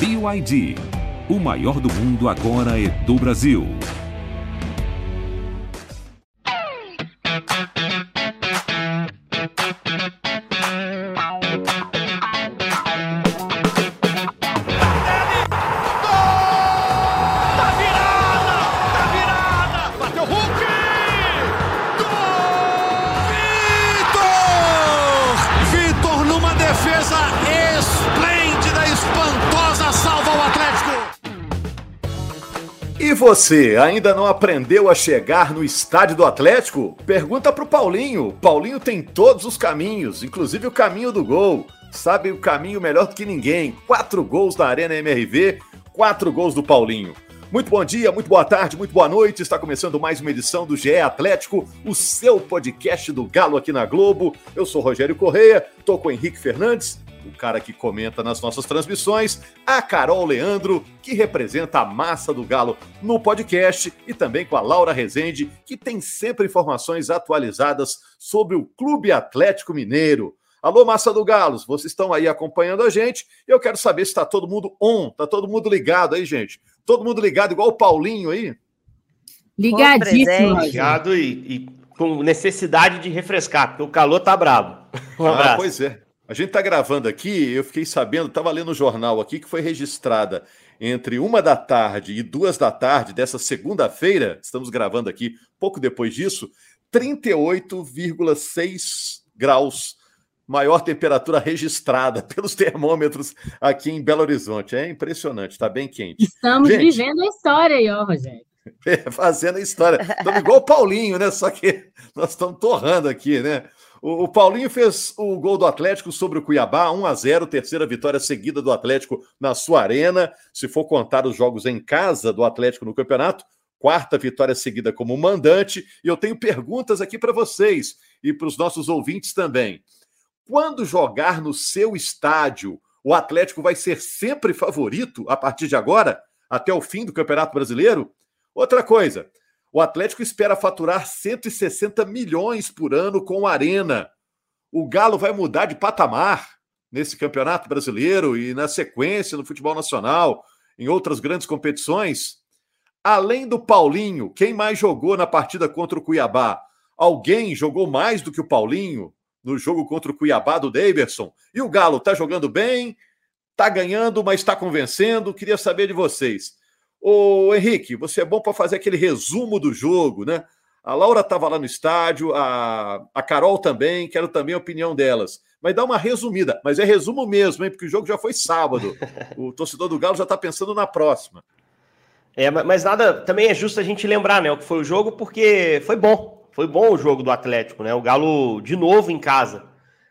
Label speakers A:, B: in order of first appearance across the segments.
A: BYD. O maior do mundo agora é do Brasil.
B: Você ainda não aprendeu a chegar no estádio do Atlético? Pergunta pro Paulinho. Paulinho tem todos os caminhos, inclusive o caminho do gol. Sabe o caminho melhor do que ninguém. Quatro gols da Arena MRV, quatro gols do Paulinho. Muito bom dia, muito boa tarde, muito boa noite. Está começando mais uma edição do GE Atlético, o seu podcast do Galo aqui na Globo. Eu sou Rogério Correia, estou com o Henrique Fernandes cara que comenta nas nossas transmissões, a Carol Leandro, que representa a massa do Galo no podcast, e também com a Laura Rezende, que tem sempre informações atualizadas sobre o Clube Atlético Mineiro. Alô, massa do Galos, vocês estão aí acompanhando a gente. Eu quero saber se está todo mundo on, está todo mundo ligado aí, gente. Todo mundo ligado, igual o Paulinho aí?
C: Ligadíssimo. Ligado e, e, com necessidade de refrescar, porque o calor tá brabo.
B: Um ah, abraço. Ah, pois é. A gente está gravando aqui, eu fiquei sabendo, estava lendo o jornal aqui que foi registrada entre uma da tarde e duas da tarde dessa segunda-feira, estamos gravando aqui pouco depois disso, 38,6 graus, maior temperatura registrada pelos termômetros aqui em Belo Horizonte. É impressionante, está bem quente.
D: Estamos gente, vivendo a história aí, ó, Rogério.
B: É, fazendo a história. Estamos igual o Paulinho, né? Só que nós estamos torrando aqui, né? O, Paulinho fez o gol do Atlético sobre o Cuiabá, 1 a 0 terceira vitória seguida do Atlético na sua arena. Se for contar os jogos em casa do Atlético no campeonato, quarta vitória seguida como mandante. E eu tenho perguntas aqui para vocês e para os nossos ouvintes também. Quando jogar no seu estádio, o Atlético vai ser sempre favorito a partir de agora, até o fim do Campeonato Brasileiro? Outra coisa, o Atlético espera faturar 160 milhões por ano com a Arena. O Galo vai mudar de patamar nesse Campeonato Brasileiro e na sequência no futebol nacional, em outras grandes competições. Além do Paulinho, quem mais jogou na partida contra o Cuiabá? Alguém jogou mais do que o Paulinho no jogo contra o Cuiabá do Daverson? E o Galo está jogando bem, está ganhando, mas está convencendo? Queria saber de vocês. Ô Henrique, você é bom para fazer aquele resumo do jogo, né? A Laura estava lá no estádio, a, a Carol também, quero também a opinião delas. Mas dá uma resumida, mas é resumo mesmo, hein? Porque o jogo já foi sábado. O torcedor do Galo já está pensando na próxima.
C: É, mas nada, também é justo a gente lembrar, né, o que foi o jogo, porque foi bom. Foi bom o jogo do Atlético, né? O Galo de novo em casa.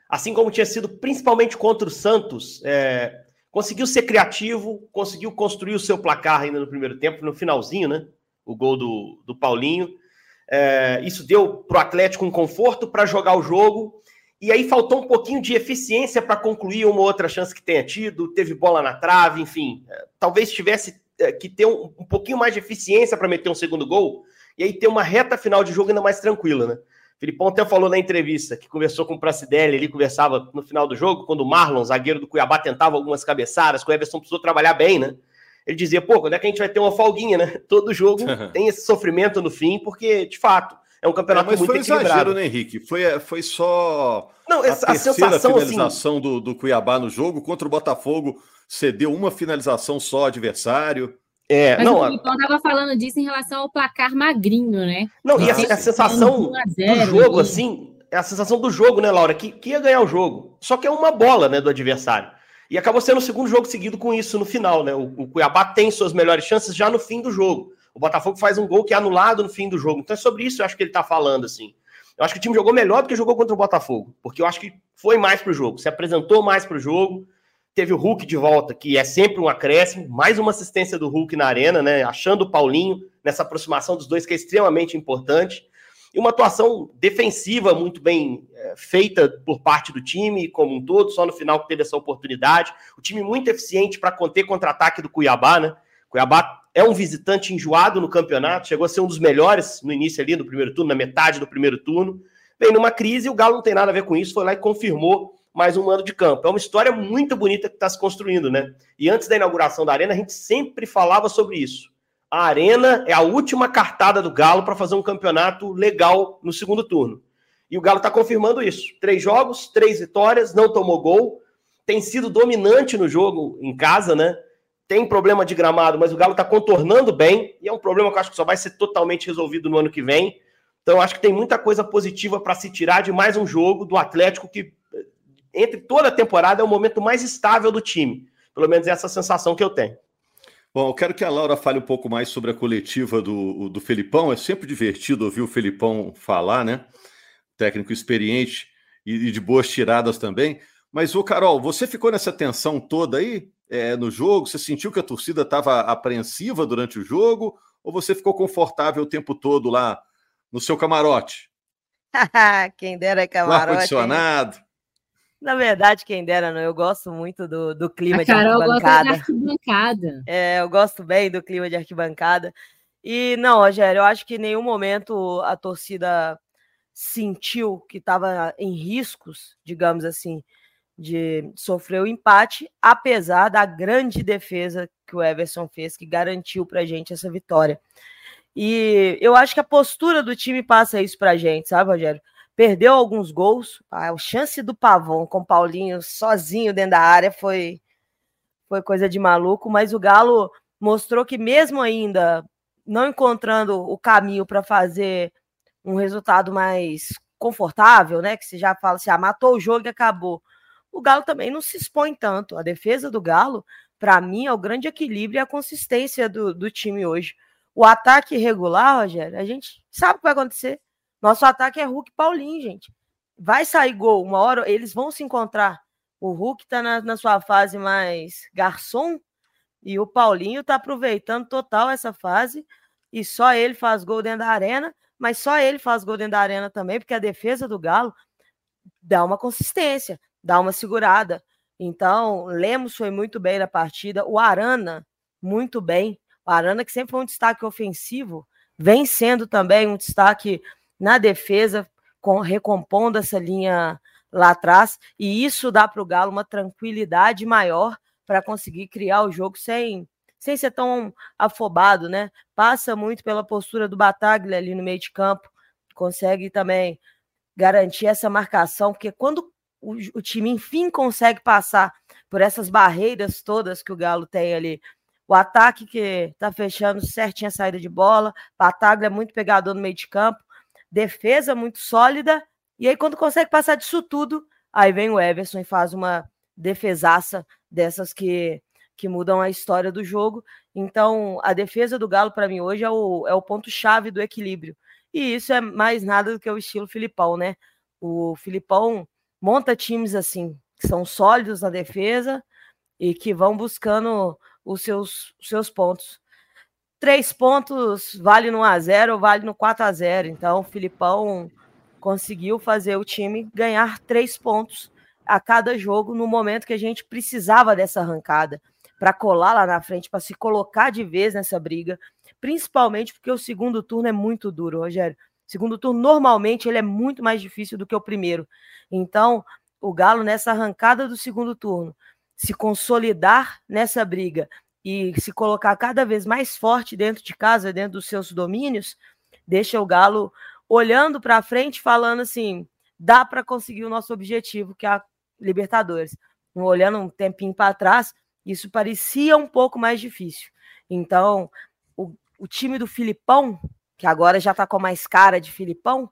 C: Assim como tinha sido principalmente contra o Santos, é, Conseguiu ser criativo, conseguiu construir o seu placar ainda no primeiro tempo, no finalzinho, né? O gol do, do Paulinho. É, isso deu para o Atlético um conforto para jogar o jogo. E aí faltou um pouquinho de eficiência para concluir uma outra chance que tenha tido. Teve bola na trave, enfim. É, talvez tivesse é, que ter um, um pouquinho mais de eficiência para meter um segundo gol. E aí ter uma reta final de jogo ainda mais tranquila, né? Filipão até falou na entrevista que conversou com o Pracidelli, ele conversava no final do jogo, quando o Marlon, zagueiro do Cuiabá, tentava algumas cabeçadas, que o Everson precisou trabalhar bem, né? Ele dizia, pô, quando é que a gente vai ter uma folguinha, né? Todo jogo tem esse sofrimento no fim, porque, de fato, é um campeonato é, mas muito foi equilibrado. exagero,
B: né, Henrique? Foi, foi só Não, a, a terceira sensação, assim, finalização assim... do, do Cuiabá no jogo, contra o Botafogo, cedeu uma finalização só ao adversário.
D: É, Mas não, o Filipão estava falando disso em relação ao placar magrinho, né?
C: Não, e a, a sensação do jogo, assim, é a sensação do jogo, né, Laura? Que, que ia ganhar o jogo. Só que é uma bola, né, do adversário. E acabou sendo o segundo jogo seguido com isso no final, né? O, o Cuiabá tem suas melhores chances já no fim do jogo. O Botafogo faz um gol que é anulado no fim do jogo. Então é sobre isso eu acho que ele tá falando, assim. Eu acho que o time jogou melhor do que jogou contra o Botafogo, porque eu acho que foi mais pro jogo, se apresentou mais pro jogo, Teve o Hulk de volta, que é sempre um acréscimo, mais uma assistência do Hulk na arena, né? Achando o Paulinho nessa aproximação dos dois, que é extremamente importante. E uma atuação defensiva muito bem é, feita por parte do time, como um todo, só no final que teve essa oportunidade. O time muito eficiente para conter contra-ataque do Cuiabá, né? Cuiabá é um visitante enjoado no campeonato, chegou a ser um dos melhores no início ali do primeiro turno, na metade do primeiro turno. Vem numa crise, o Galo não tem nada a ver com isso, foi lá e confirmou mais um mando de campo. É uma história muito bonita que está se construindo, né? E antes da inauguração da Arena, a gente sempre falava sobre isso. A Arena é a última cartada do Galo para fazer um campeonato legal no segundo turno. E o Galo está confirmando isso. Três jogos, três vitórias, não tomou gol, tem sido dominante no jogo em casa, né? Tem problema de gramado, mas o Galo está contornando bem, e é um problema que eu acho que só vai ser totalmente resolvido no ano que vem. Então, acho que tem muita coisa positiva para se tirar de mais um jogo do Atlético, que entre toda a temporada é o momento mais estável do time. Pelo menos é essa sensação que eu tenho.
B: Bom, eu quero que a Laura fale um pouco mais sobre a coletiva do, do Felipão. É sempre divertido ouvir o Felipão falar, né? Técnico experiente e, de boas tiradas também. Mas, o Carol, você ficou nessa tensão toda aí é, no jogo? Você sentiu que a torcida estava apreensiva durante o jogo? Ou você ficou confortável o tempo todo lá no seu camarote?
E: quem dera camarote.
B: No ar-condicionado.
E: Na verdade, quem dera, não. Eu gosto muito do, do clima a de Carol arquibancada. Gosta de arquibancada. É, eu gosto bem do clima de arquibancada. E não, Rogério, eu acho que em nenhum momento a torcida sentiu que estava em riscos, digamos assim, de sofrer o empate, apesar da grande defesa que o Everson fez, que garantiu para a gente essa vitória. E eu acho que a postura do time passa isso para a gente, sabe, Rogério? Perdeu alguns gols, a chance do Pavão com o Paulinho sozinho dentro da área foi, foi coisa de maluco, mas o Galo mostrou que mesmo ainda não encontrando o caminho para fazer um resultado mais confortável, né? Que você já fala assim, ah, matou o jogo e acabou o Galo também não se expõe tanto. A defesa do Galo, para mim, é o grande equilíbrio e a consistência do, do time hoje. O ataque regular, Rogério, a gente sabe o que vai acontecer. Nosso ataque é Hulk e Paulinho, gente. Vai sair gol, uma hora eles vão se encontrar. O Hulk está na, na sua fase mais garçom e o Paulinho está aproveitando total essa fase e só ele faz gol dentro da arena, mas só ele faz gol dentro da arena também, porque a defesa do Galo dá uma consistência dar uma segurada. Então, Lemos foi muito bem na partida, o Arana, muito bem. O Arana, que sempre foi um destaque ofensivo, vem sendo também um destaque na defesa, com, recompondo essa linha lá atrás, e isso dá para o Galo uma tranquilidade maior para conseguir criar o jogo sem, sem ser tão afobado, né? Passa muito pela postura do Bataglia ali no meio de campo, consegue também garantir essa marcação, porque quando o, o time, enfim, consegue passar por essas barreiras todas que o Galo tem ali. O ataque que tá fechando certinho a saída de bola, Bataglia é muito pegador no meio de campo, defesa muito sólida, e aí quando consegue passar disso tudo, aí vem o Everson e faz uma defesaça dessas que, que mudam a história do jogo. Então, a defesa do Galo, para mim, hoje é o, é o ponto-chave do equilíbrio. E isso é mais nada do que o estilo Filipão, né? O Filipão monta times assim, que são sólidos na defesa e que vão buscando os seus, os seus pontos. Três pontos vale no 1x0 ou vale no 4x0. Então, o Filipão conseguiu fazer o time ganhar três pontos a cada jogo no momento que a gente precisava dessa arrancada para colar lá na frente, para se colocar de vez nessa briga, principalmente porque o segundo turno é muito duro, Rogério. Segundo turno, normalmente, ele é muito mais difícil do que o primeiro. Então, o Galo, nessa arrancada do segundo turno, se consolidar nessa briga e se colocar cada vez mais forte dentro de casa, dentro dos seus domínios, deixa o Galo olhando para frente, falando assim: dá para conseguir o nosso objetivo, que é a Libertadores. Olhando um tempinho para trás, isso parecia um pouco mais difícil. Então, o, o time do Filipão que agora já está com mais cara de Filipão,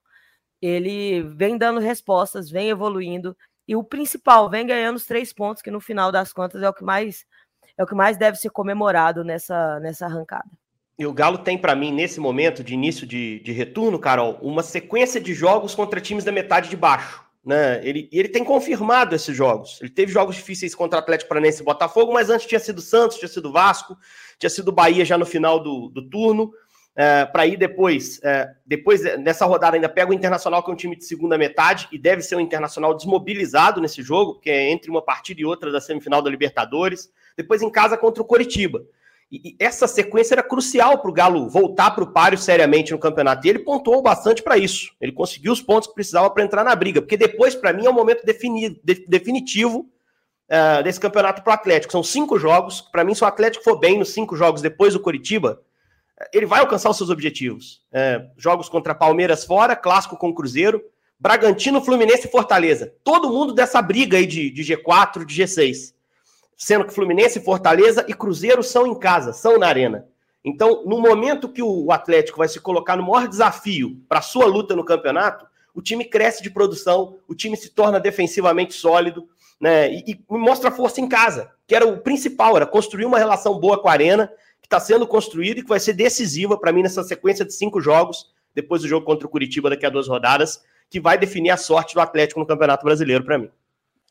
E: ele vem dando respostas, vem evoluindo e o principal, vem ganhando os três pontos, que no final das contas é o que mais é o que mais deve ser comemorado nessa, nessa arrancada.
C: E o Galo tem para mim, nesse momento de início de, de retorno, Carol, uma sequência de jogos contra times da metade de baixo. Né? Ele, ele tem confirmado esses jogos. Ele teve jogos difíceis contra Atlético Paranaense e Botafogo, mas antes tinha sido Santos, tinha sido Vasco, tinha sido Bahia já no final do, do turno é, para ir depois, é, depois nessa rodada ainda pega o Internacional, que é um time de segunda metade, e deve ser um Internacional desmobilizado nesse jogo, porque é entre uma partida e outra da semifinal da Libertadores. Depois em casa contra o Coritiba. E, essa sequência era crucial para o Galo voltar para o páreo seriamente no campeonato. E ele pontuou bastante para isso. Ele conseguiu os pontos que precisava para entrar na briga. Porque depois, para mim, é o momento defini de, definitivo uh, desse campeonato para o Atlético. São cinco jogos. Para mim, se o Atlético for bem nos cinco jogos depois do Coritiba, ele vai alcançar os seus objetivos. Uh, jogos contra Palmeiras fora, clássico com Cruzeiro, Bragantino, Fluminense e Fortaleza. Todo mundo dessa briga aí de, de G4, de G6 sendo que Fluminense, Fortaleza e Cruzeiro são em casa, são na arena. Então, no momento que o Atlético vai se colocar no maior desafio para sua luta no campeonato, o time cresce de produção, o time se torna defensivamente sólido, né? E, e mostra força em casa, que era o principal, era construir uma relação boa com a Arena, que está sendo construída e que vai ser decisiva para mim nessa sequência de cinco jogos, depois do jogo contra o Curitiba daqui a duas rodadas, que vai definir a sorte do Atlético no Campeonato Brasileiro para mim.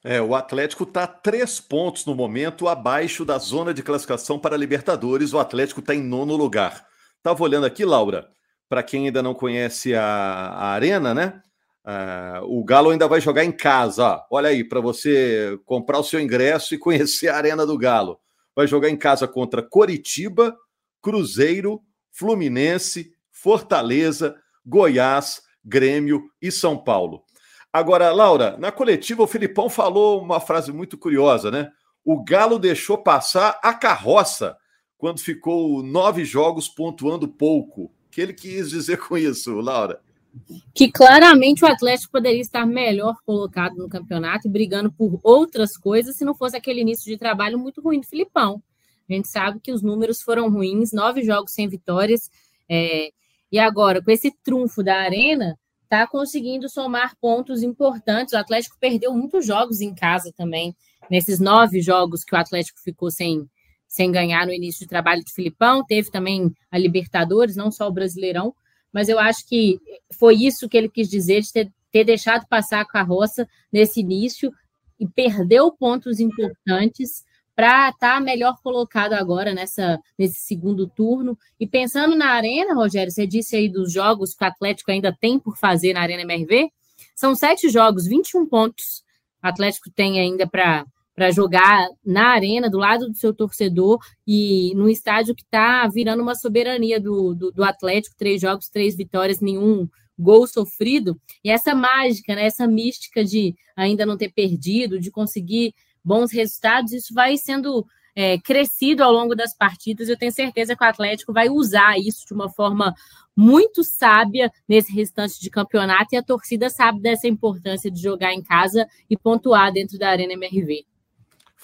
B: É, o Atlético está três pontos no momento abaixo da zona de classificação para a Libertadores. O Atlético está em nono lugar. Estava olhando aqui, Laura, para quem ainda não conhece a, a Arena, né? Uh, o Galo ainda vai jogar em casa. Olha aí, para você comprar o seu ingresso e conhecer a Arena do Galo. Vai jogar em casa contra Coritiba, Cruzeiro, Fluminense, Fortaleza, Goiás, Grêmio e São Paulo. Agora, Laura, na coletiva o Filipão falou uma frase muito curiosa, né? O Galo deixou passar a carroça quando ficou nove jogos pontuando pouco. O que ele quis dizer com isso, Laura?
D: Que claramente o Atlético poderia estar melhor colocado no campeonato e brigando por outras coisas se não fosse aquele início de trabalho muito ruim do Filipão. A gente sabe que os números foram ruins, nove jogos sem vitórias. É... E agora, com esse trunfo da Arena, está conseguindo somar pontos importantes. O Atlético perdeu muitos jogos em casa também, nesses nove jogos que o Atlético ficou sem, sem ganhar no início de trabalho de Filipão. Teve também a Libertadores, não só o Brasileirão, mas eu acho que foi isso que ele quis dizer, de ter, ter deixado passar a carroça nesse início e perdeu pontos importantes para estar tá melhor colocado agora nessa, nesse segundo turno. E pensando na Arena, Rogério, você disse aí dos jogos que o Atlético ainda tem por fazer na Arena MRV. São sete jogos, 21 pontos. O Atlético tem ainda para para jogar na arena, do lado do seu torcedor, e no estádio que está virando uma soberania do, do, do, Atlético, três jogos, três vitórias, nenhum gol sofrido. E essa mágica, né, essa mística de ainda não ter perdido, de conseguir bons resultados, isso vai sendo é, crescido ao longo das partidas. Eu tenho certeza que o Atlético vai usar isso de uma forma muito sábia nesse restante de campeonato e a torcida sabe dessa importância de jogar em casa e pontuar dentro da Arena MRV.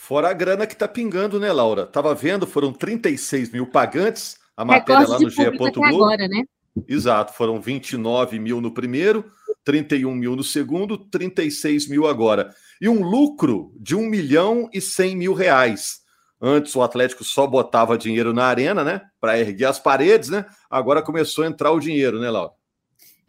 B: Fora a grana que tá pingando, né, Laura? Tava vendo, foram 36 mil pagantes, a matéria lá no GE. Globo. Agora, né? Exato, foram 29 mil no primeiro, 31 mil no segundo, 36 mil agora e um lucro de 1 milhão e 100 mil reais. Antes o Atlético só botava dinheiro na arena, né? Para erguer as paredes, né? Agora começou a entrar o dinheiro, né, Laura?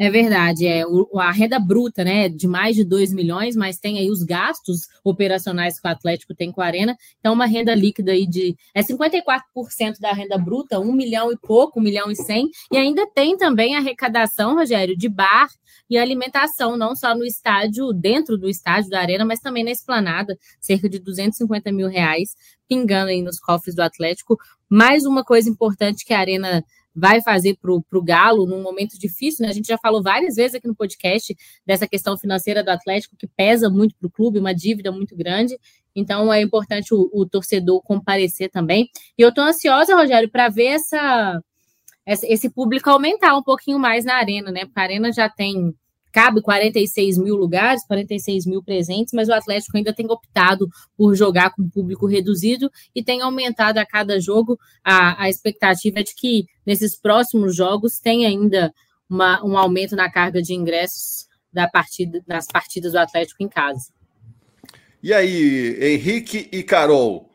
D: É verdade, é o, a renda bruta, né, de mais de 2 milhões, mas tem aí os gastos operacionais que o Atlético tem com a Arena, então uma renda líquida aí de é 54% da renda bruta, 1 milhão e pouco, 1 milhão e 100, e ainda tem também arrecadação, Rogério, de bar e alimentação, não só no estádio, dentro do estádio da Arena, mas também na esplanada, cerca de 250 mil reais, pingando aí nos cofres do Atlético. Mais uma coisa importante que a Arena vai fazer para o Galo num momento difícil, né? A gente já falou várias vezes aqui no podcast dessa questão financeira do Atlético que pesa muito para o clube, uma dívida muito grande. Então é importante o, o torcedor comparecer também. E eu estou ansiosa, Rogério, para ver essa, esse público aumentar um pouquinho mais na arena, né? Porque a arena já tem cabe 46 mil lugares, 46 mil presentes, mas o Atlético ainda tem optado por jogar com público reduzido e tem aumentado a cada jogo. A, a expectativa de que nesses próximos jogos tenha ainda uma, um aumento na carga de ingressos da partida, das partidas do Atlético em casa.
B: E aí, Henrique e Carol,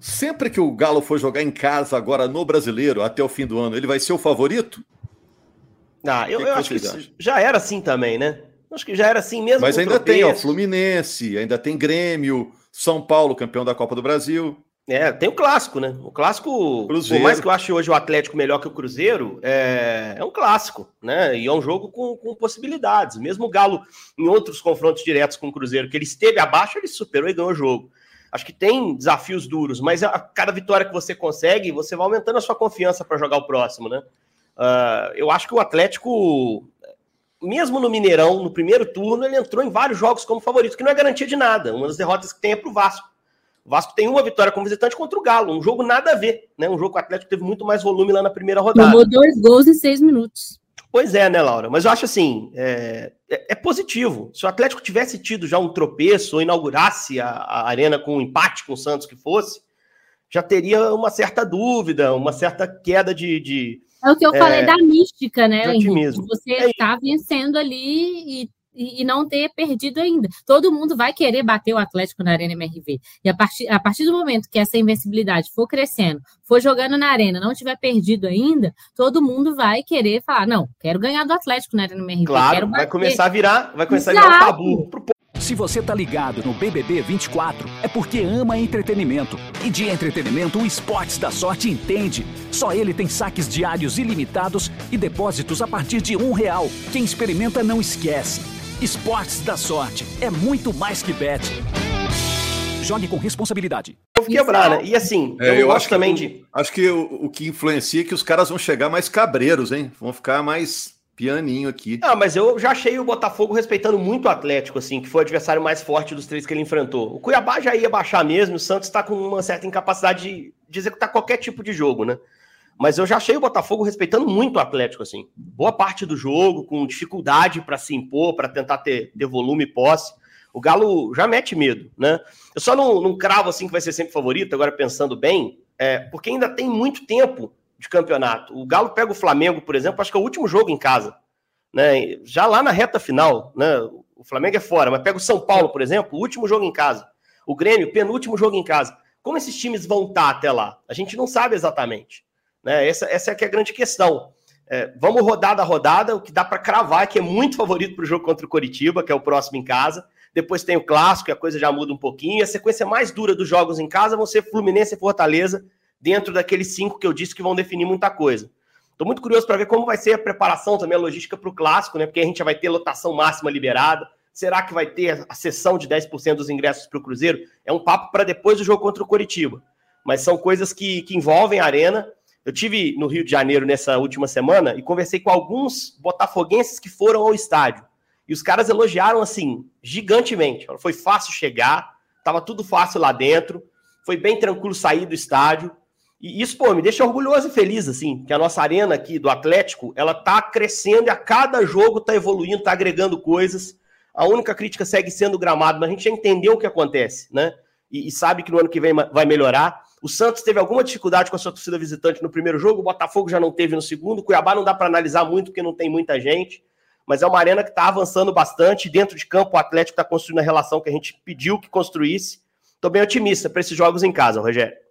B: sempre que o Galo for jogar em casa agora no Brasileiro até o fim do ano, ele vai ser o favorito?
C: Ah, eu, que eu que acho que já era assim também, né? Acho que já era assim mesmo.
B: Mas ainda tem, ó, Fluminense, ainda tem Grêmio, São Paulo, campeão da Copa do Brasil.
C: É, tem o clássico, né? O clássico, Cruzeiro. por mais que eu ache hoje o Atlético melhor que o Cruzeiro, é, é um clássico, né? E é um jogo com, com, possibilidades. Mesmo o Galo, em outros confrontos diretos com o Cruzeiro, que ele esteve abaixo, ele superou e ganhou o jogo. Acho que tem desafios duros, mas a cada vitória que você consegue, você vai aumentando a sua confiança para jogar o próximo, né? Uh, eu acho que o Atlético, mesmo no Mineirão, no primeiro turno, ele entrou em vários jogos como favorito, que não é garantia de nada. Uma das derrotas que tem é para o Vasco. O Vasco tem uma vitória como visitante contra o Galo, um jogo nada a ver, né? Um jogo que o Atlético teve muito mais volume lá na primeira rodada.
D: Tomou dois gols em seis minutos.
C: Pois é, né, Laura? Mas eu acho assim, é, é, é, positivo. Se o Atlético tivesse tido já um tropeço ou inaugurasse a, a, arena com um empate com o Santos que fosse, já teria uma certa dúvida, uma certa queda de. de
D: é o que eu é, falei da mística, né, Henrique? Você está é vencendo ali e e, não ter perdido ainda. Todo mundo vai querer bater o Atlético na Arena MRV. E a partir, a partir do momento que essa invencibilidade for crescendo, for jogando na Arena, não tiver perdido ainda, todo mundo vai querer falar: não, quero ganhar do Atlético na Arena MRV.
C: Claro, vai começar a virar, vai começar Exato. a virar um tabu pro
A: se você tá ligado no BBB 24, é porque ama entretenimento. E de entretenimento, o Esportes da Sorte entende. Só ele tem saques diários ilimitados e depósitos a partir de um real. Quem experimenta não esquece. Esportes da Sorte é muito mais que bet. Jogue com responsabilidade.
C: Vou quebrar, né? E assim,
B: é, eu, eu acho também que, de. Acho que o, o, que influencia é que os caras vão chegar mais cabreiros, hein? Vão ficar mais pianinho aqui.
C: Ah, mas eu já achei o Botafogo respeitando muito o Atlético, assim, que foi o adversário mais forte dos três que ele enfrentou. O Cuiabá já ia baixar mesmo, o Santos está com uma certa incapacidade de, executar qualquer tipo de jogo, né? Mas eu já achei o Botafogo respeitando muito o Atlético, assim. Boa parte do jogo, com dificuldade para se impor, para tentar ter, ter volume e posse. O Galo já mete medo, né? Eu só não, não cravo assim que vai ser sempre favorito, agora pensando bem, é, porque ainda tem muito tempo de campeonato. O Galo pega o Flamengo, por exemplo, acho que é o último jogo em casa. Né? Já lá na reta final, né? O Flamengo é fora, mas pega o São Paulo, por exemplo, o último jogo em casa. O Grêmio, penúltimo jogo em casa. Como esses times vão estar até lá? A gente não sabe exatamente. Né? Essa, essa é que é a grande questão. É, vamos rodada a rodada, o que dá para cravar é que é muito favorito para o jogo contra o Coritiba, que é o próximo em casa. Depois tem o clássico, a coisa já muda um pouquinho. A sequência mais dura dos jogos em casa vão ser Fluminense e Fortaleza, dentro daqueles cinco que eu disse que vão definir muita coisa. Estou muito curioso para ver como vai ser a preparação também, a logística para o clássico, né? Porque a gente já vai ter lotação máxima liberada. Será que vai ter a sessão de 10% dos ingressos para o Cruzeiro? É um papo para depois do jogo contra o Coritiba. Mas são coisas que, que envolvem a arena eu tive no Rio de Janeiro nessa última semana e conversei com alguns botafoguenses que foram ao estádio. E os caras elogiaram assim, gigantemente. Foi fácil chegar, tava tudo fácil lá dentro, foi bem tranquilo sair do estádio. E isso, pô, me deixa orgulhoso e feliz, assim, que a nossa arena aqui do Atlético, ela tá crescendo e a cada jogo tá evoluindo, tá agregando coisas. A única crítica segue sendo o gramado, mas a gente já entendeu o que acontece, né? E, e sabe que no ano que vem vai melhorar. O Santos teve alguma dificuldade com a sua torcida visitante no primeiro jogo, o Botafogo já não teve no segundo, o Cuiabá não dá para analisar muito porque não tem muita gente, mas é uma arena que está avançando bastante. Dentro de campo, o Atlético está construindo a relação que a gente pediu que construísse. Estou bem otimista para esses jogos em casa, Rogério.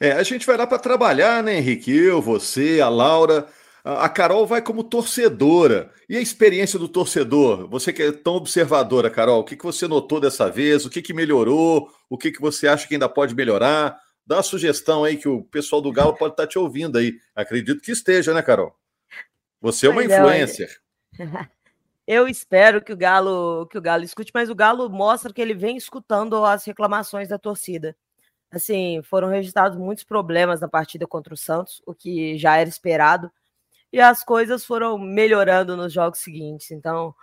B: É, a gente vai lá para trabalhar, né, Henrique? Eu, você, a Laura. A Carol vai como torcedora. E a experiência do torcedor? Você que é tão observadora, Carol, o que, que você notou dessa vez? O que, que melhorou? O que, que você acha que ainda pode melhorar? Dá uma sugestão aí que o pessoal do Galo pode estar te ouvindo aí. Acredito que esteja, né, Carol? Você é uma influencer.
E: Eu espero que o Galo que o Galo escute, mas o Galo mostra que ele vem escutando as reclamações da torcida. Assim, foram registrados muitos problemas na partida contra o Santos, o que já era esperado, e as coisas foram melhorando nos jogos seguintes. Então,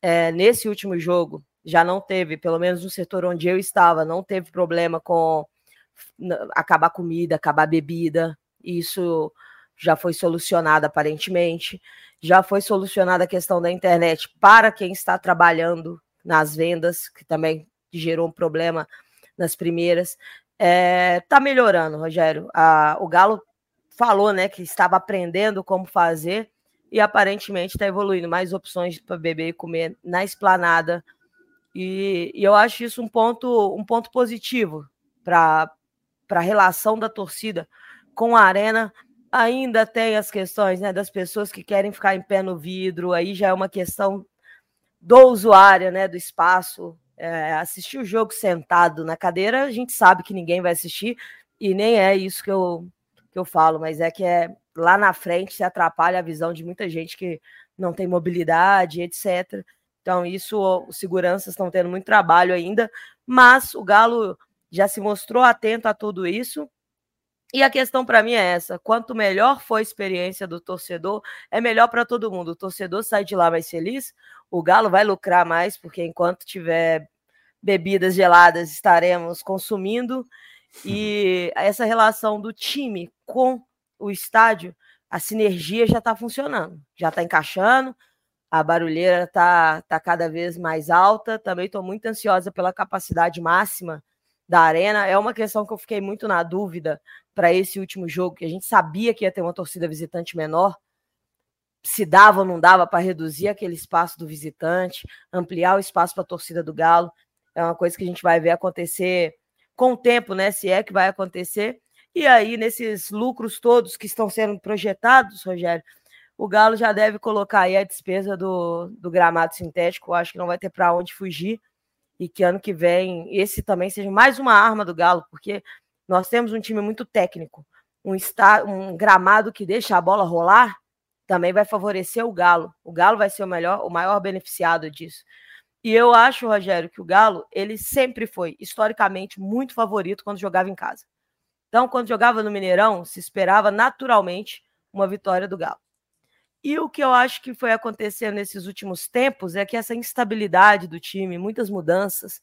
E: é, nesse último jogo, já não teve, pelo menos no setor onde eu estava, não teve problema com acabar comida, acabar bebida. Isso já foi solucionado aparentemente. Já foi solucionada a questão da internet para quem está trabalhando nas vendas, que também gerou um problema nas primeiras. É, tá melhorando, Rogério. A, o Galo falou, né, que estava aprendendo como fazer e aparentemente está evoluindo mais opções para beber e comer na esplanada. E, e, eu acho isso um ponto, um ponto positivo para a relação da torcida com a arena, ainda tem as questões né, das pessoas que querem ficar em pé no vidro, aí já é uma questão do usuário, né, do espaço. É, assistir o jogo sentado na cadeira, a gente sabe que ninguém vai assistir, e nem é isso que eu, que eu falo, mas é que é lá na frente se atrapalha a visão de muita gente que não tem mobilidade, etc. Então, isso os seguranças estão tendo muito trabalho ainda, mas o Galo já se mostrou atento a tudo isso. E a questão para mim é essa: quanto melhor for a experiência do torcedor, é melhor para todo mundo. O torcedor sai de lá mais feliz, o Galo vai lucrar mais, porque enquanto tiver bebidas geladas, estaremos consumindo. E essa relação do time com o estádio, a sinergia já está funcionando, já está encaixando, a barulheira está tá cada vez mais alta. Também estou muito ansiosa pela capacidade máxima da arena. É uma questão que eu fiquei muito na dúvida para esse último jogo, que a gente sabia que ia ter uma torcida visitante menor. Se dava ou não dava para reduzir aquele espaço do visitante, ampliar o espaço para a torcida do Galo. É uma coisa que a gente vai ver acontecer com o tempo, né? Se é que vai acontecer. E aí, nesses lucros todos que estão sendo projetados, Rogério, o Galo já deve colocar aí a despesa do, do gramado sintético. Eu acho que não vai ter para onde fugir. E que ano que vem esse também seja mais uma arma do Galo, porque nós temos um time muito técnico. Um, está, um gramado que deixa a bola rolar também vai favorecer o Galo. O Galo vai ser o melhor, o maior beneficiado disso. E eu acho, Rogério, que o Galo, ele sempre foi, historicamente, muito favorito quando jogava em casa. Então, quando jogava no Mineirão, se esperava naturalmente uma vitória do Galo. E o que eu acho que foi acontecendo nesses últimos tempos é que essa instabilidade do time, muitas mudanças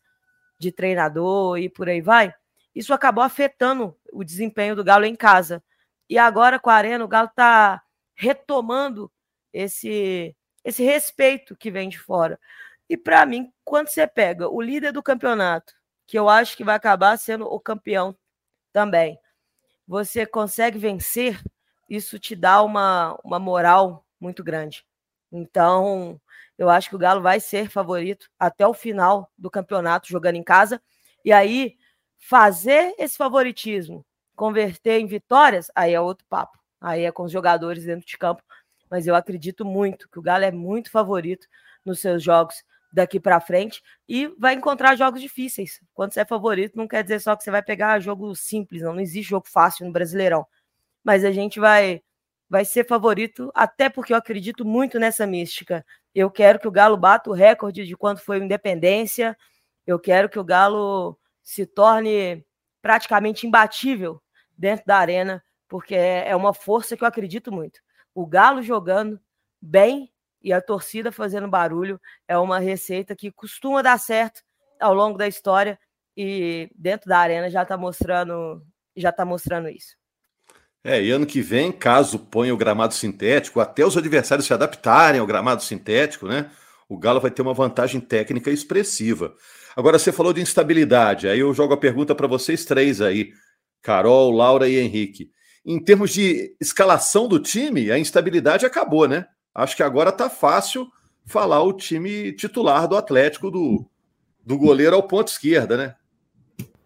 E: de treinador e por aí vai, isso acabou afetando o desempenho do Galo em casa. E agora com a Arena, o Galo está retomando esse, esse respeito que vem de fora. E para mim, quando você pega o líder do campeonato, que eu acho que vai acabar sendo o campeão também, você consegue vencer, isso te dá uma, uma moral muito grande. Então, eu acho que o Galo vai ser favorito até o final do campeonato, jogando em casa. E aí, fazer esse favoritismo, converter em vitórias, aí é outro papo. Aí é com os jogadores dentro de campo. Mas eu acredito muito que o Galo é muito favorito nos seus jogos daqui para frente e vai encontrar jogos difíceis. Quando você é favorito, não quer dizer só que você vai pegar jogo simples, não, não existe jogo fácil no Brasileirão. Mas a gente vai vai ser favorito, até porque eu acredito muito nessa mística. Eu quero que o Galo bata o recorde de quando foi independência. Eu quero que o Galo se torne praticamente imbatível dentro da arena, porque é, é uma força que eu acredito muito. O Galo jogando bem e a torcida fazendo barulho é uma receita que costuma dar certo ao longo da história e dentro da arena já está mostrando já está mostrando isso.
B: É, e ano que vem, caso ponha o gramado sintético, até os adversários se adaptarem ao gramado sintético, né? O Galo vai ter uma vantagem técnica expressiva. Agora, você falou de instabilidade, aí eu jogo a pergunta para vocês três aí, Carol, Laura e Henrique. Em termos de escalação do time, a instabilidade acabou, né? Acho que agora tá fácil falar o time titular do Atlético, do, do goleiro ao ponto esquerda, né?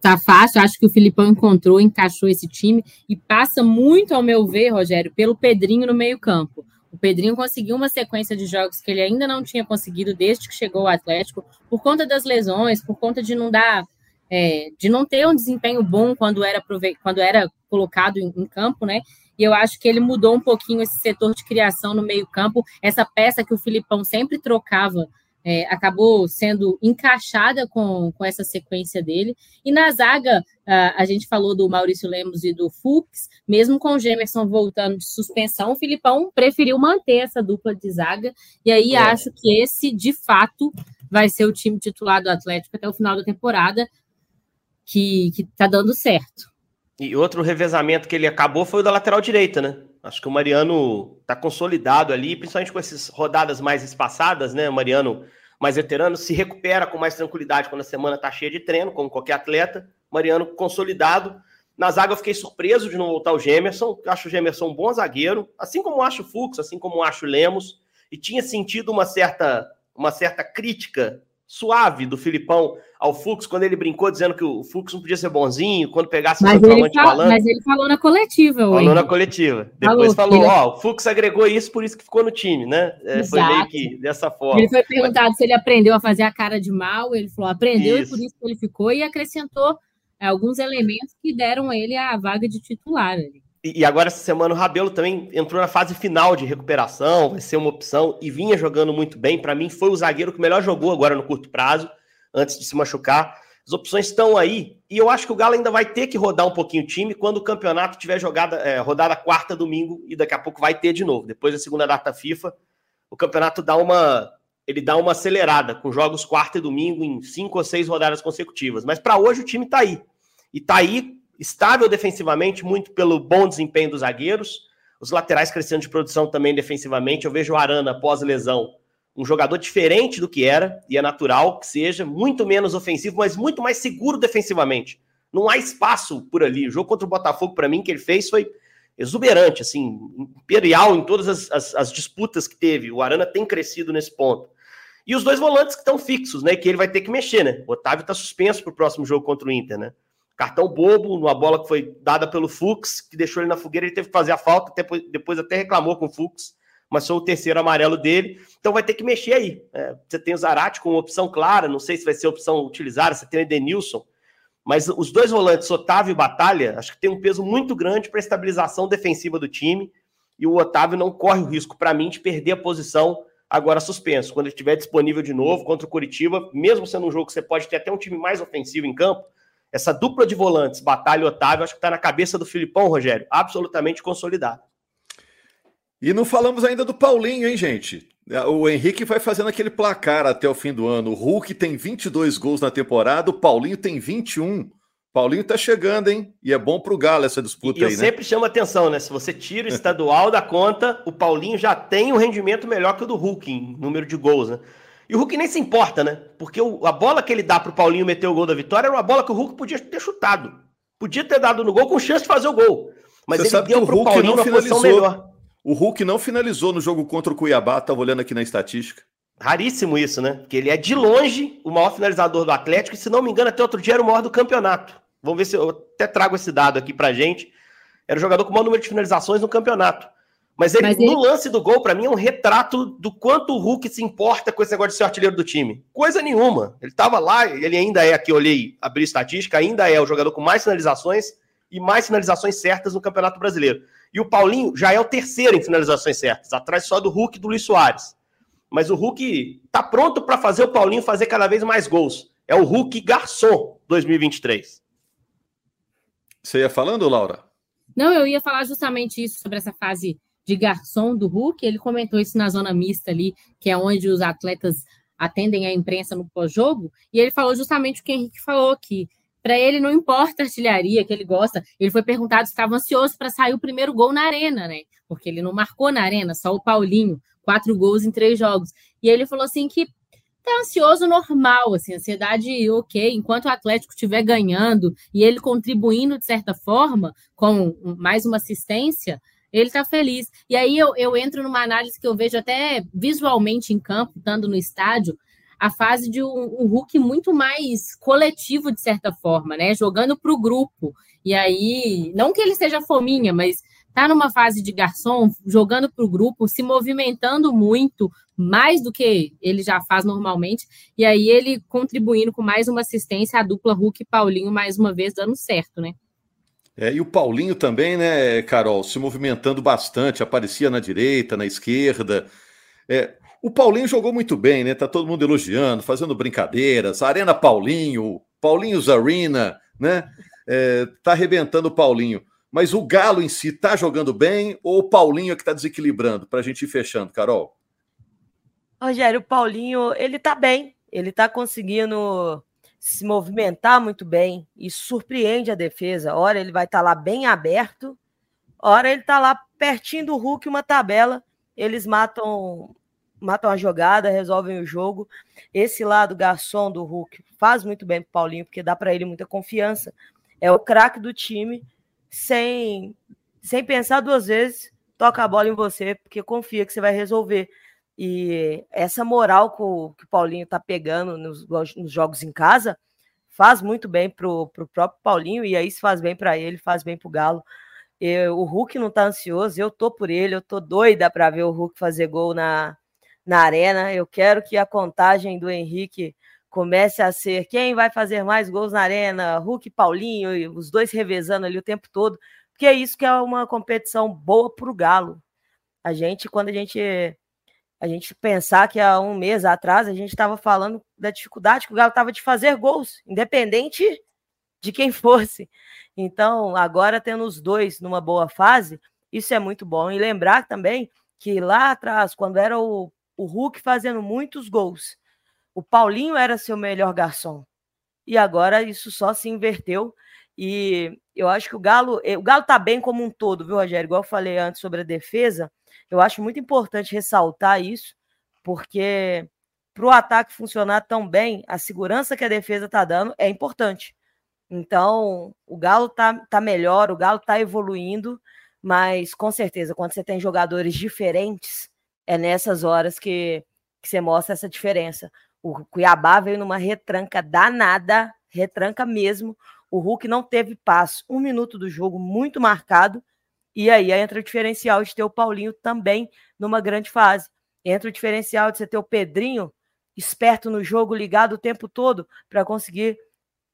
D: Tá fácil, acho que o Filipão encontrou, encaixou esse time e passa muito, ao meu ver, Rogério, pelo Pedrinho no meio-campo. O Pedrinho conseguiu uma sequência de jogos que ele ainda não tinha conseguido desde que chegou ao Atlético, por conta das lesões, por conta de não dar, é, de não ter um desempenho bom quando era, quando era colocado em, em campo, né? E eu acho que ele mudou um pouquinho esse setor de criação no meio-campo. Essa peça que o Filipão sempre trocava é, acabou sendo encaixada com, com essa sequência dele. E na zaga, a, a gente falou do Maurício Lemos e do Fux, mesmo com o Gemerson voltando de suspensão, o Filipão preferiu manter essa dupla de zaga. E aí é. acho que esse, de fato, vai ser o time titular do Atlético até o final da temporada, que está dando certo.
C: E outro revezamento que ele acabou foi o da lateral direita, né? Acho que o Mariano tá consolidado ali, principalmente com essas rodadas mais espaçadas, né? O Mariano, mais veterano, se recupera com mais tranquilidade quando a semana tá cheia de treino, como qualquer atleta. Mariano consolidado. Na zaga eu fiquei surpreso de não voltar o Gemerson. Acho o Gemerson um bom zagueiro, assim como acho o Fux, assim como acho o Lemos. E tinha sentido uma certa, uma certa crítica suave do Filipão ao Fux, quando ele brincou dizendo que o Fux não podia ser bonzinho, quando pegasse
D: mas o ele falando. Mas ele falou na coletiva,
C: Falou na coletiva. Depois falou, falou ó, o Fux agregou isso, por isso que ficou no time, né? É, foi meio que dessa forma.
D: Ele foi perguntado mas... se ele aprendeu a fazer a cara de mal, ele falou, aprendeu isso. e por isso que ele ficou, e acrescentou é, alguns elementos que deram ele a vaga de titular ali.
C: E agora, essa semana, o Rabelo também entrou na fase final de recuperação, vai ser uma opção, e vinha jogando muito bem. Para mim, foi o zagueiro que melhor jogou agora no curto prazo, antes de se machucar. As opções estão aí, e eu acho que o Galo ainda vai ter que rodar um pouquinho o time quando o campeonato tiver jogada, é, rodada quarta domingo, e daqui a pouco vai ter de novo. Depois da segunda data FIFA, o campeonato dá uma. Ele dá uma acelerada, com jogos quarta e domingo em cinco ou seis rodadas consecutivas. Mas para hoje o time está aí. E está aí, estável defensivamente, muito pelo bom desempenho dos zagueiros. Os laterais crescendo de produção também defensivamente. Eu vejo o Arana, após lesão, um jogador diferente do que era, e é natural que seja, muito menos ofensivo, mas muito mais seguro defensivamente. Não há espaço por ali. O jogo contra o Botafogo, para mim, que ele fez foi exuberante, assim, imperial em todas as, as, as, disputas que teve. O Arana tem crescido nesse ponto. E os dois volantes que estão fixos, né? Que ele vai ter que mexer, né? O Otávio está suspenso para o próximo jogo contra o Inter, né? Cartão bobo, numa bola que foi dada pelo Fux, que deixou ele na fogueira, ele teve que fazer a falta, depois, depois até reclamou com o Fux mas sou o terceiro amarelo dele, então vai ter que mexer aí. É, você tem o Zarate com opção clara, não sei se vai ser opção utilizada, você tem o Edenilson, mas os dois volantes, Otávio e Batalha, acho que tem um peso muito grande para a estabilização defensiva do time, e o Otávio não corre o risco, para mim, de perder a posição agora suspenso. Quando ele estiver disponível de novo contra o Curitiba, mesmo sendo um jogo que você pode ter até um time mais ofensivo em campo, essa dupla de volantes, Batalha e Otávio, acho que está na cabeça do Filipão, Rogério, absolutamente consolidado.
B: E não falamos ainda do Paulinho, hein, gente? O Henrique vai fazendo aquele placar até o fim do ano. O Hulk tem 22 gols na temporada, o Paulinho tem 21. Paulinho tá chegando, hein? E é bom pro Galo essa disputa
C: e
B: aí,
C: eu né? sempre chamo atenção, né? Se você tira o estadual da conta, o Paulinho já tem um rendimento melhor que o do Hulk em número de gols, né? E o Hulk nem se importa, né? Porque o, a bola que ele dá pro Paulinho meter o gol da vitória era uma bola que o Hulk podia ter chutado. Podia ter dado no gol com chance de fazer o gol. Mas
B: Você ele deu pro Paulinho uma posição melhor. O Hulk não finalizou no jogo contra o Cuiabá, estava olhando aqui na estatística.
C: Raríssimo isso, né? Porque ele é de longe o maior finalizador do Atlético, e se não me engano, até outro dia era o maior do campeonato. Vamos ver se eu até trago esse dado aqui pra gente. Era o jogador com o maior número de finalizações no campeonato. Mas ele, Mas ele... no lance do gol, para mim, é um retrato do quanto o Hulk se importa com esse negócio de ser artilheiro do time. Coisa nenhuma. Ele estava lá, ele ainda é, aqui olhei, abri estatística, ainda é o jogador com mais finalizações e mais finalizações certas no Campeonato Brasileiro. E o Paulinho já é o terceiro em finalizações certas, atrás só do Hulk e do Luiz Soares. Mas o Hulk tá pronto para fazer o Paulinho fazer cada vez mais gols. É o Hulk garçom 2023.
B: Você ia falando, Laura?
D: Não, eu ia falar justamente isso sobre essa fase de garçom do Hulk. Ele comentou isso na zona mista ali, que é onde os atletas atendem a imprensa no pós-jogo. E ele falou justamente o que o Henrique falou, que para ele não importa a artilharia que ele gosta. Ele foi perguntado se estava ansioso para sair o primeiro gol na arena, né? Porque ele não marcou na arena, só o Paulinho, quatro gols em três jogos. E ele falou assim que tá ansioso normal, assim, ansiedade ok, enquanto o Atlético estiver ganhando e ele contribuindo de certa forma com mais uma assistência, ele tá feliz. E aí eu, eu entro numa análise que eu vejo até visualmente em campo, estando no estádio, a fase de um, um Hulk muito mais coletivo, de certa forma, né? Jogando para o grupo. E aí, não que ele seja fominha, mas tá numa fase de garçom, jogando para o grupo, se movimentando muito, mais do que ele já faz normalmente, e aí ele contribuindo com mais uma assistência, a dupla Hulk e Paulinho, mais uma vez, dando certo, né?
B: É, e o Paulinho também, né, Carol, se movimentando bastante, aparecia na direita, na esquerda. É, o Paulinho jogou muito bem, né? Tá todo mundo elogiando, fazendo brincadeiras. Arena Paulinho, Paulinho's Arena, né? É, tá arrebentando o Paulinho. Mas o Galo em si tá jogando bem ou o Paulinho é que tá desequilibrando? Para a gente ir fechando, Carol.
E: Rogério, o Paulinho, ele tá bem. Ele tá conseguindo se movimentar muito bem e surpreende a defesa. Ora ele vai estar tá lá bem aberto, ora ele tá lá pertinho do Hulk, uma tabela. Eles matam matam a jogada, resolvem o jogo. Esse lado garçom do Hulk faz muito bem para Paulinho, porque dá para ele muita confiança. É o craque do time, sem, sem pensar duas vezes, toca a bola em você, porque confia que você vai resolver. E essa moral que o, que o Paulinho tá pegando nos, nos jogos em casa faz muito bem pro, pro próprio Paulinho, e aí se faz bem para ele, faz bem pro Galo. Eu, o Hulk não tá ansioso, eu tô por ele, eu tô doida para ver o Hulk fazer gol na, na arena. Eu quero que a contagem do Henrique comece a ser quem vai fazer mais gols na arena, Hulk e Paulinho, os dois revezando ali o tempo todo, porque é isso que é uma competição boa para o Galo. A gente, quando a gente A gente pensar que há um mês atrás a gente estava falando da dificuldade que o Galo estava de fazer gols, independente de quem fosse. Então, agora tendo os dois numa boa fase, isso é muito bom. E lembrar também que lá atrás, quando era o, o Hulk fazendo muitos gols, o Paulinho era seu melhor garçom. E agora isso só se inverteu. E eu acho que o Galo, eh, o Galo tá bem como um todo, viu, Rogério? Igual eu falei antes sobre a defesa, eu acho muito importante ressaltar isso, porque para o ataque funcionar tão bem, a segurança que a defesa está dando é importante. Então, o Galo tá, tá melhor, o Galo tá evoluindo, mas com certeza, quando você tem jogadores diferentes, é nessas horas que, que você mostra essa diferença. O Cuiabá veio numa retranca danada, retranca mesmo. O Hulk não teve passo, um minuto do jogo muito marcado. E aí entra o diferencial de ter o Paulinho também numa grande fase. Entra o diferencial de você ter o Pedrinho esperto no jogo, ligado o tempo todo, para conseguir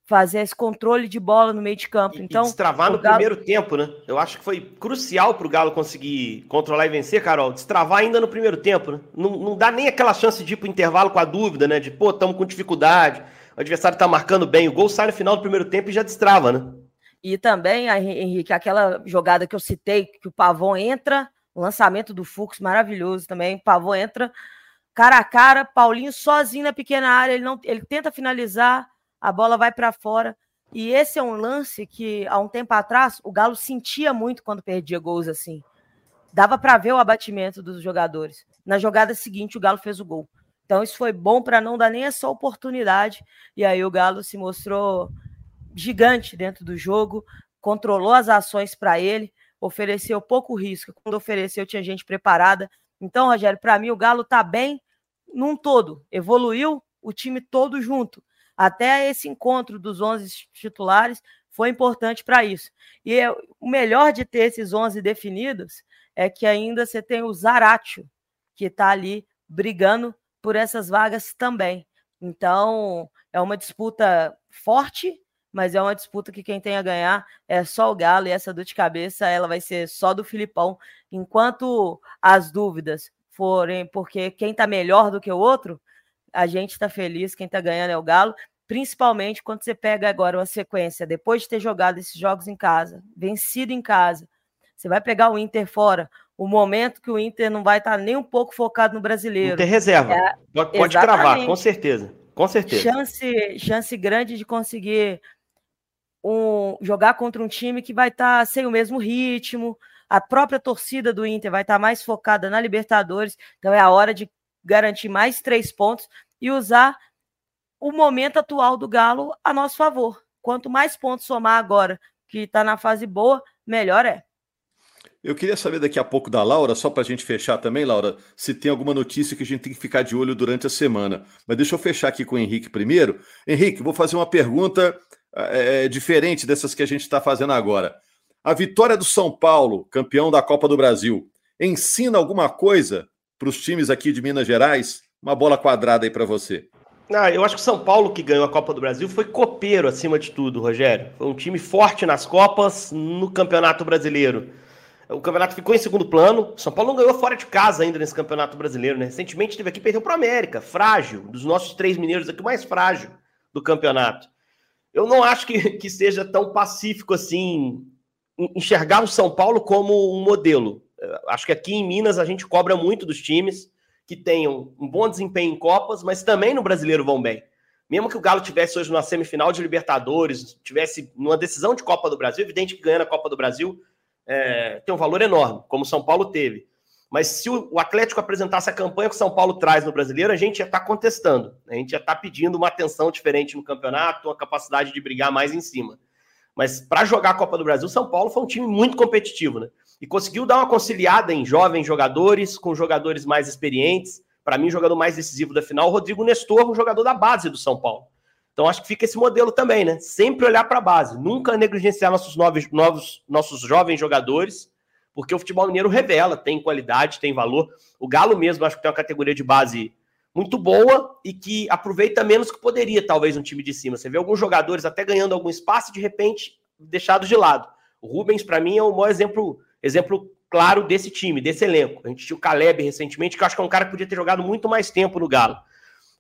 E: fazer esse controle de bola no meio de campo.
C: E,
E: então,
C: e destravar no Galo... primeiro tempo, né? Eu acho que foi crucial para o Galo conseguir controlar e vencer, Carol. Destravar ainda no primeiro tempo, né? Não, não dá nem aquela chance de ir pro intervalo com a dúvida, né? De, pô, estamos com dificuldade, o adversário está marcando bem, o gol sai no final do primeiro tempo e já destrava, né?
E: E também, Henrique, aquela jogada que eu citei, que o Pavon entra, lançamento do Fux maravilhoso também, o Pavon entra cara a cara, Paulinho sozinho na pequena área, ele não, ele tenta finalizar, a bola vai para fora. E esse é um lance que, há um tempo atrás, o Galo sentia muito quando perdia gols assim. Dava para ver o abatimento dos jogadores. Na jogada seguinte, o Galo fez o gol. Então, isso foi bom para não dar nem essa oportunidade. E aí, o Galo se mostrou gigante dentro do jogo, controlou as ações para ele, ofereceu pouco risco. Quando ofereceu, tinha gente preparada. Então, Rogério, para mim, o Galo está bem num todo. Evoluiu o time todo junto. Até esse encontro dos 11 titulares foi importante para isso. E é, o melhor de ter esses 11 definidos é que ainda você tem o Zaratio, que está ali brigando por essas vagas também. Então, é uma disputa forte, mas é uma disputa que quem tem a ganhar é só o Galo e essa dor de cabeça ela vai ser só do Filipão, enquanto as dúvidas forem porque quem está melhor do que o outro, a gente está feliz, quem está ganhando é o Galo, principalmente quando você pega agora uma sequência, depois de ter jogado esses jogos em casa, vencido em casa, você vai pegar o Inter fora, o momento que o Inter não vai estar tá nem um pouco focado no brasileiro.
C: Inter reserva. É, pode pode cravar, com certeza. Com certeza.
E: Chance, chance grande de conseguir um, jogar contra um time que vai estar tá sem o mesmo ritmo. A própria torcida do Inter vai estar tá mais focada na Libertadores. Então é a hora de garantir mais três pontos e usar o momento atual do Galo a nosso favor. Quanto mais pontos somar agora, que está na fase boa, melhor é.
B: Eu queria saber daqui a pouco da Laura, só para a gente fechar também, Laura, se tem alguma notícia que a gente tem que ficar de olho durante a semana. Mas deixa eu fechar aqui com o Henrique primeiro. Henrique, vou fazer uma pergunta é, diferente dessas que a gente está fazendo agora. A vitória do São Paulo, campeão da Copa do Brasil, ensina alguma coisa para os times aqui de Minas Gerais? Uma bola quadrada aí para você.
C: Ah, eu acho que o São Paulo, que ganhou a Copa do Brasil, foi copeiro acima de tudo, Rogério. Foi um time forte nas Copas, no Campeonato Brasileiro. O campeonato ficou em segundo plano. São Paulo não ganhou fora de casa ainda nesse Campeonato Brasileiro, né? Recentemente teve aqui perdeu para o América, frágil, dos nossos três mineiros aqui, o mais frágil do campeonato. Eu não acho que, que seja tão pacífico assim enxergar o São Paulo como um modelo. Acho que aqui em Minas a gente cobra muito dos times que tenham um bom desempenho em Copas, mas também no brasileiro vão bem. Mesmo que o Galo tivesse hoje numa semifinal de Libertadores, tivesse numa decisão de Copa do Brasil, evidente que ganhando a Copa do Brasil é, tem um valor enorme, como o São Paulo teve. Mas se o Atlético apresentasse a campanha que o São Paulo traz no brasileiro, a gente ia estar tá contestando. A gente ia estar tá pedindo uma atenção diferente no campeonato, uma capacidade de brigar mais em cima. Mas para jogar a Copa do Brasil, São Paulo foi um time muito competitivo, né? e conseguiu dar uma conciliada em jovens jogadores com jogadores mais experientes. Para mim, o jogador mais decisivo da final, o Rodrigo Nestor, um jogador da base do São Paulo. Então, acho que fica esse modelo também, né? Sempre olhar para a base, nunca negligenciar nossos novos, novos, nossos jovens jogadores, porque o futebol mineiro revela, tem qualidade, tem valor. O Galo mesmo, acho que tem uma categoria de base muito boa e que aproveita menos que poderia, talvez, um time de cima. Você vê alguns jogadores até ganhando algum espaço e, de repente, deixados de lado. O Rubens, para mim, é o maior exemplo exemplo claro desse time, desse elenco. A gente tinha o Caleb recentemente, que eu acho que é um cara que podia ter jogado muito mais tempo no Galo.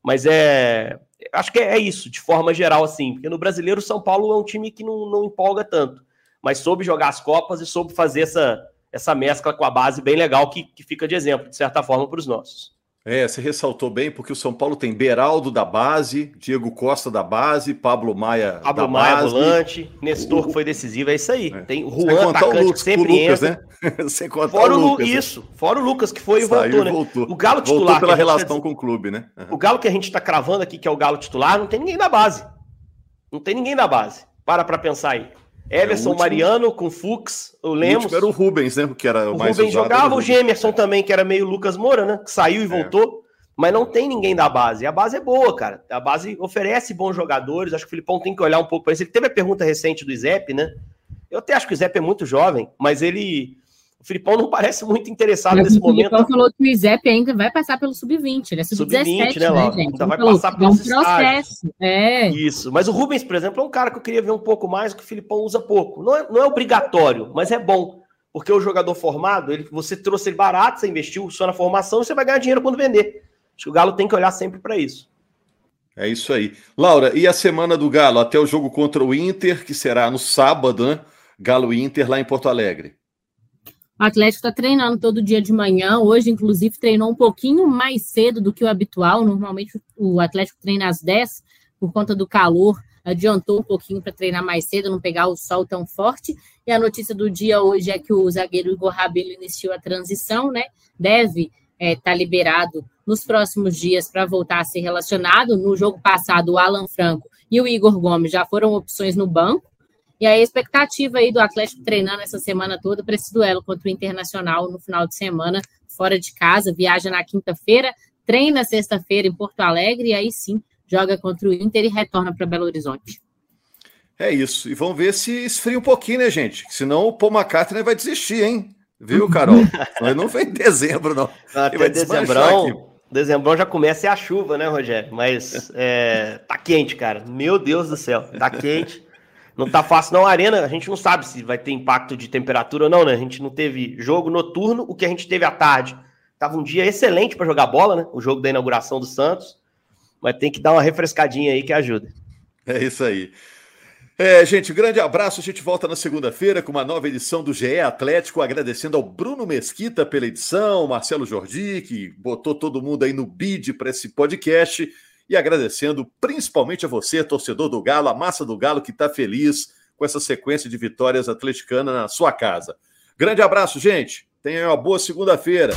C: Mas é. Acho que é isso, de forma geral, assim. Porque no brasileiro, o São Paulo é um time que não, não empolga tanto. Mas soube jogar as Copas e soube fazer essa, essa mescla com a base bem legal, que, que fica de exemplo, de certa forma, para os nossos.
B: É, você ressaltou bem, porque o São Paulo tem Beraldo da base, Diego Costa da base, Pablo Maia
C: Pablo
B: da
C: Maia,
B: base.
C: volante, Nestor, o... que foi decisivo, é isso aí. É. Tem o Juan, atacante, Lucas, que sempre
B: Lucas,
C: entra.
B: Né? Sem contar
C: fora
B: o Lucas.
C: Né? Isso, fora o Lucas, que foi e voltou, né?
B: Voltou.
C: O Galo titular...
B: Voltou pela relação com o clube, né?
C: Uhum. O Galo que a gente está cravando aqui, que é o Galo titular, não tem ninguém da base. Não tem ninguém da base. Para para pensar aí. Everson, é. Mariano, com Fux, o Lemos.
B: O era o Rubens, né? Que era o,
C: o
B: mais
C: Rubens jogava, o Gemerson também, que era meio Lucas Moura, né? Que saiu e voltou. Mas não tem ninguém da base. A base é boa, cara. A base oferece bons jogadores. Acho que o Filipão tem que olhar um pouco para isso. Ele teve a pergunta recente do Zep, né? Eu até acho que o Zep é muito jovem, mas ele. O Filipão não parece muito interessado mas nesse o momento. O
D: Filipão falou que o Zep ainda vai passar pelo sub-20. Ele é sub-17, sub né, né, gente?
C: Ainda vai falou, passar pelo
D: é um processo. É.
C: Isso. Mas o Rubens, por exemplo, é um cara que eu queria ver um pouco mais, que o Filipão usa pouco. Não é, não é obrigatório, mas é bom. Porque o jogador formado, ele, você trouxe ele barato, você investiu só na formação, você vai ganhar dinheiro quando vender. Acho que o Galo tem que olhar sempre para isso.
B: É isso aí. Laura, e a semana do Galo até o jogo contra o Inter, que será no sábado, né? Galo Inter lá em Porto Alegre.
D: O Atlético está treinando todo dia de manhã. Hoje, inclusive, treinou um pouquinho mais cedo do que o habitual. Normalmente o Atlético treina às 10 por conta do calor. Adiantou um pouquinho para treinar mais cedo, não pegar o sol tão forte. E a notícia do dia hoje é que o zagueiro Igor Rabelo iniciou a transição, né? Deve estar é, tá liberado nos próximos dias para voltar a ser relacionado. No jogo passado, o Alan Franco e o Igor Gomes já foram opções no banco. E a expectativa aí do Atlético treinando essa semana toda para esse duelo contra o Internacional no final de semana, fora de casa, viaja na quinta-feira, treina sexta-feira em Porto Alegre e aí sim joga contra o Inter e retorna para Belo Horizonte.
B: É isso. E vamos ver se esfria um pouquinho, né, gente? Senão o Paul McCartney vai desistir, hein? Viu, Carol? não vem em dezembro, não.
C: Até dezembro. Dezembro já começa é a chuva, né, Rogério? Mas é, tá quente, cara. Meu Deus do céu, tá quente. Não tá fácil, não. A arena, a gente não sabe se vai ter impacto de temperatura ou não, né? A gente não teve jogo noturno, o que a gente teve à tarde. Tava um dia excelente para jogar bola, né? O jogo da inauguração do Santos. Mas tem que dar uma refrescadinha aí que ajuda.
B: É isso aí. É, gente, um grande abraço. A gente volta na segunda-feira com uma nova edição do GE Atlético. Agradecendo ao Bruno Mesquita pela edição, Marcelo Jordi, que botou todo mundo aí no bid para esse podcast. E agradecendo principalmente a você, torcedor do Galo, a massa do Galo, que está feliz com essa sequência de vitórias atleticanas na sua casa. Grande abraço, gente. Tenha uma boa segunda-feira.